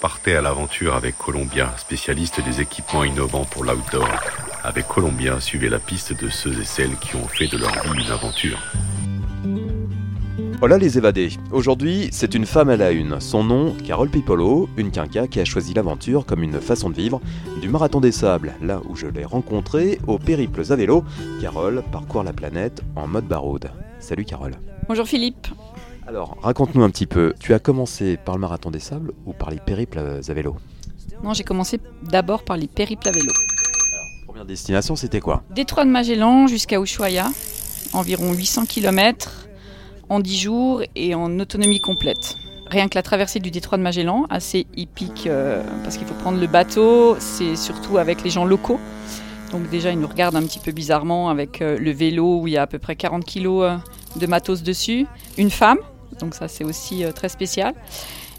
Partez à l'aventure avec Columbia, spécialiste des équipements innovants pour l'outdoor. Avec Columbia, suivez la piste de ceux et celles qui ont fait de leur vie une aventure. Voilà les évadés. Aujourd'hui, c'est une femme à la une. Son nom, Carole Pipolo, une quinca qui a choisi l'aventure comme une façon de vivre. Du marathon des sables, là où je l'ai rencontrée, aux périples à vélo, Carole parcourt la planète en mode baroude. Salut Carole. Bonjour Philippe. Alors, raconte-nous un petit peu, tu as commencé par le marathon des sables ou par les périples à vélo Non, j'ai commencé d'abord par les périples à vélo. première destination, c'était quoi Détroit de Magellan jusqu'à Ushuaia, environ 800 km en 10 jours et en autonomie complète. Rien que la traversée du détroit de Magellan, assez hippique euh, parce qu'il faut prendre le bateau, c'est surtout avec les gens locaux. Donc déjà, ils nous regardent un petit peu bizarrement avec euh, le vélo où il y a à peu près 40 kg euh, de matos dessus. Une femme, donc ça c'est aussi très spécial.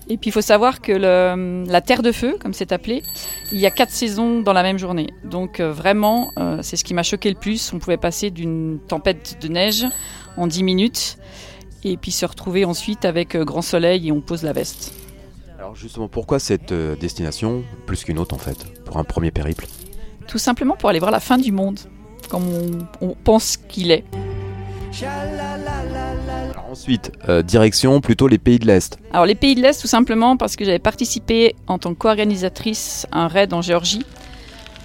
Et puis il faut savoir que le, la Terre de Feu, comme c'est appelé, il y a quatre saisons dans la même journée. Donc vraiment, c'est ce qui m'a choqué le plus. On pouvait passer d'une tempête de neige en 10 minutes et puis se retrouver ensuite avec euh, grand soleil et on pose la veste. Alors justement, pourquoi cette euh, destination plus qu'une autre en fait, pour un premier périple? Tout simplement pour aller voir la fin du monde, comme on, pense qu'il est. ensuite, euh, direction plutôt les pays de l'Est. Alors les pays de l'Est tout simplement parce que j'avais participé en tant qu'organisatrice à un raid en Géorgie.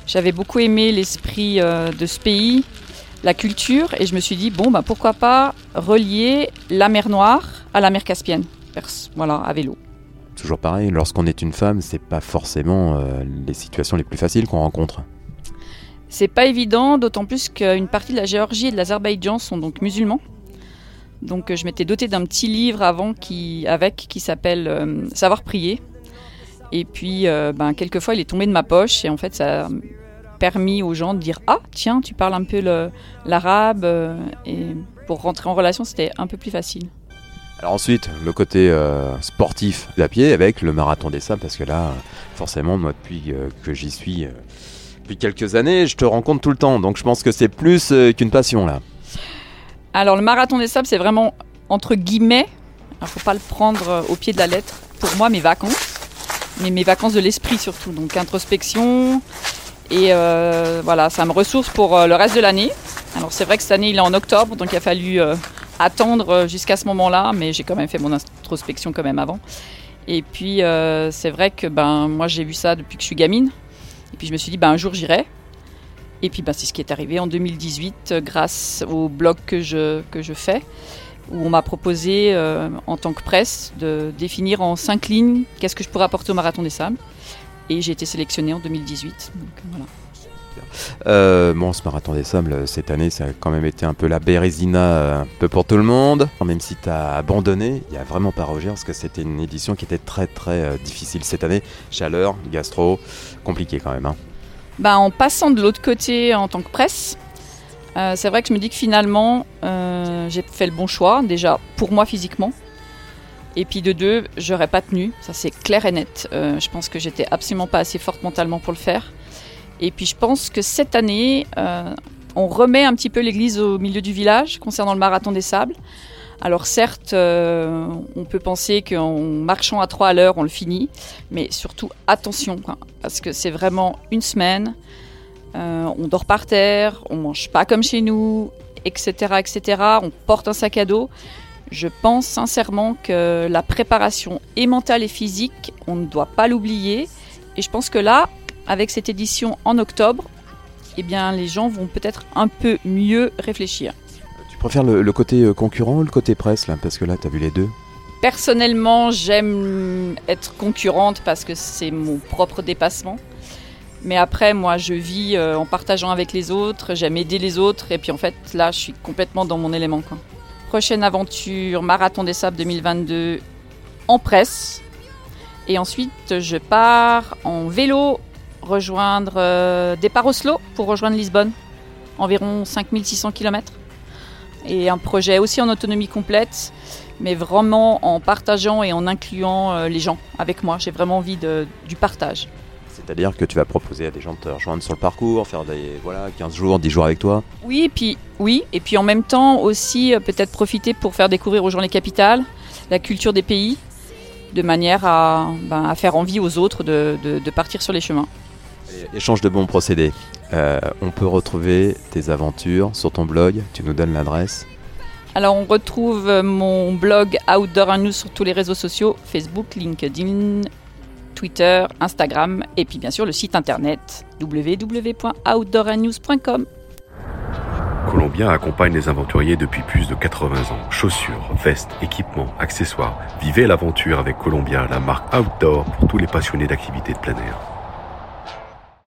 J'avais beaucoup aimé l'esprit de ce pays, la culture et je me suis dit bon bah pourquoi pas relier la mer Noire à la mer Caspienne voilà à vélo toujours pareil lorsqu'on est une femme c'est pas forcément euh, les situations les plus faciles qu'on rencontre c'est pas évident d'autant plus qu'une partie de la Géorgie et de l'Azerbaïdjan sont donc musulmans donc je m'étais dotée d'un petit livre avant qui avec qui s'appelle euh, savoir prier et puis euh, ben quelquefois il est tombé de ma poche et en fait ça permis aux gens de dire ah tiens tu parles un peu l'arabe euh, et pour rentrer en relation c'était un peu plus facile. Alors ensuite le côté euh, sportif de pied avec le marathon des sables parce que là forcément moi depuis euh, que j'y suis depuis quelques années je te rencontre tout le temps donc je pense que c'est plus qu'une passion là. Alors le marathon des sables c'est vraiment entre guillemets il faut pas le prendre au pied de la lettre pour moi mes vacances mais mes vacances de l'esprit surtout donc introspection et euh, voilà, ça me ressource pour euh, le reste de l'année. Alors c'est vrai que cette année il est en octobre, donc il a fallu euh, attendre jusqu'à ce moment-là, mais j'ai quand même fait mon introspection quand même avant. Et puis c'est vrai que ben moi j'ai vu ça depuis que je suis gamine. Et puis je me suis dit ben un jour j'irai. Et puis ben, c'est ce qui est arrivé en 2018 grâce au blog que je, que je fais où on m'a proposé en tant que presse de définir en cinq lignes qu'est-ce que je pourrais apporter au Marathon des Sables et j'ai été sélectionnée en 2018. Euh, bon, ce marathon des sables, cette année, ça a quand même été un peu la bérésina euh, un peu pour tout le monde. Même si tu as abandonné, il n'y a vraiment pas à rougir parce que c'était une édition qui était très très euh, difficile cette année. Chaleur, gastro, compliqué quand même. Hein. Bah, en passant de l'autre côté en tant que presse, c'est vrai que je me dis que finalement, j'ai fait le bon choix, déjà pour moi physiquement, et puis de deux, j'aurais pas tenu, ça c'est clair et net. Euh, je pense que j'étais absolument pas assez forte mentalement pour le faire. Et puis je pense que cette année, euh, on remet un petit peu l'église au milieu du village concernant le marathon des sables. Alors certes, euh, on peut penser qu'en marchant à 3 à l'heure, on le finit, mais surtout attention, parce que c'est vraiment une semaine, on dort par terre, on mange pas comme chez nous, etc., etc. On porte un sac à dos. Je pense sincèrement que la préparation est mentale et physique, on ne doit pas l'oublier. Et je pense que là, avec cette édition en octobre, eh bien, les gens vont peut-être un peu mieux réfléchir. Préfères le, côté euh, concurrent ou le côté presse Parce que là, tu as vu les deux? Personnellement, j'aime être concurrente parce que c'est mon propre dépassement. Mais après, moi, je vis euh, en partageant avec les autres, j'aime aider les autres. Et puis en fait, là, je suis complètement dans mon élément. Prochaine aventure, Marathon des Sables 2022 en presse. Et ensuite, je pars en vélo rejoindre euh, départ Oslo pour rejoindre Lisbonne, environ 5600 km. Et un projet aussi en autonomie complète, mais vraiment en partageant et en incluant euh, les gens avec moi. J'ai vraiment envie de, du partage. C'est-à-dire que tu vas proposer à des gens de te rejoindre sur le parcours, faire des voilà, 15 jours, 10 jours avec toi? Oui, et puis, oui, et puis en même temps aussi euh, peut-être profiter pour faire découvrir aux gens les capitales, la culture des pays. de manière à, ben, à faire envie aux autres de, de- de partir sur les chemins. Échange de bons procédés. Euh, on peut retrouver tes aventures sur ton blog. Tu nous donnes l'adresse. Alors on retrouve euh, mon blog Outdoor and News sur tous les réseaux sociaux, Facebook, LinkedIn, Twitter, Instagram et puis bien sûr le site internet www.outdoorandnews.com. Columbia accompagne les aventuriers depuis plus de 80 ans. Chaussures, vestes, équipements, accessoires. Vivez l'aventure avec Columbia, la marque outdoor pour tous les passionnés d'activités de plein air.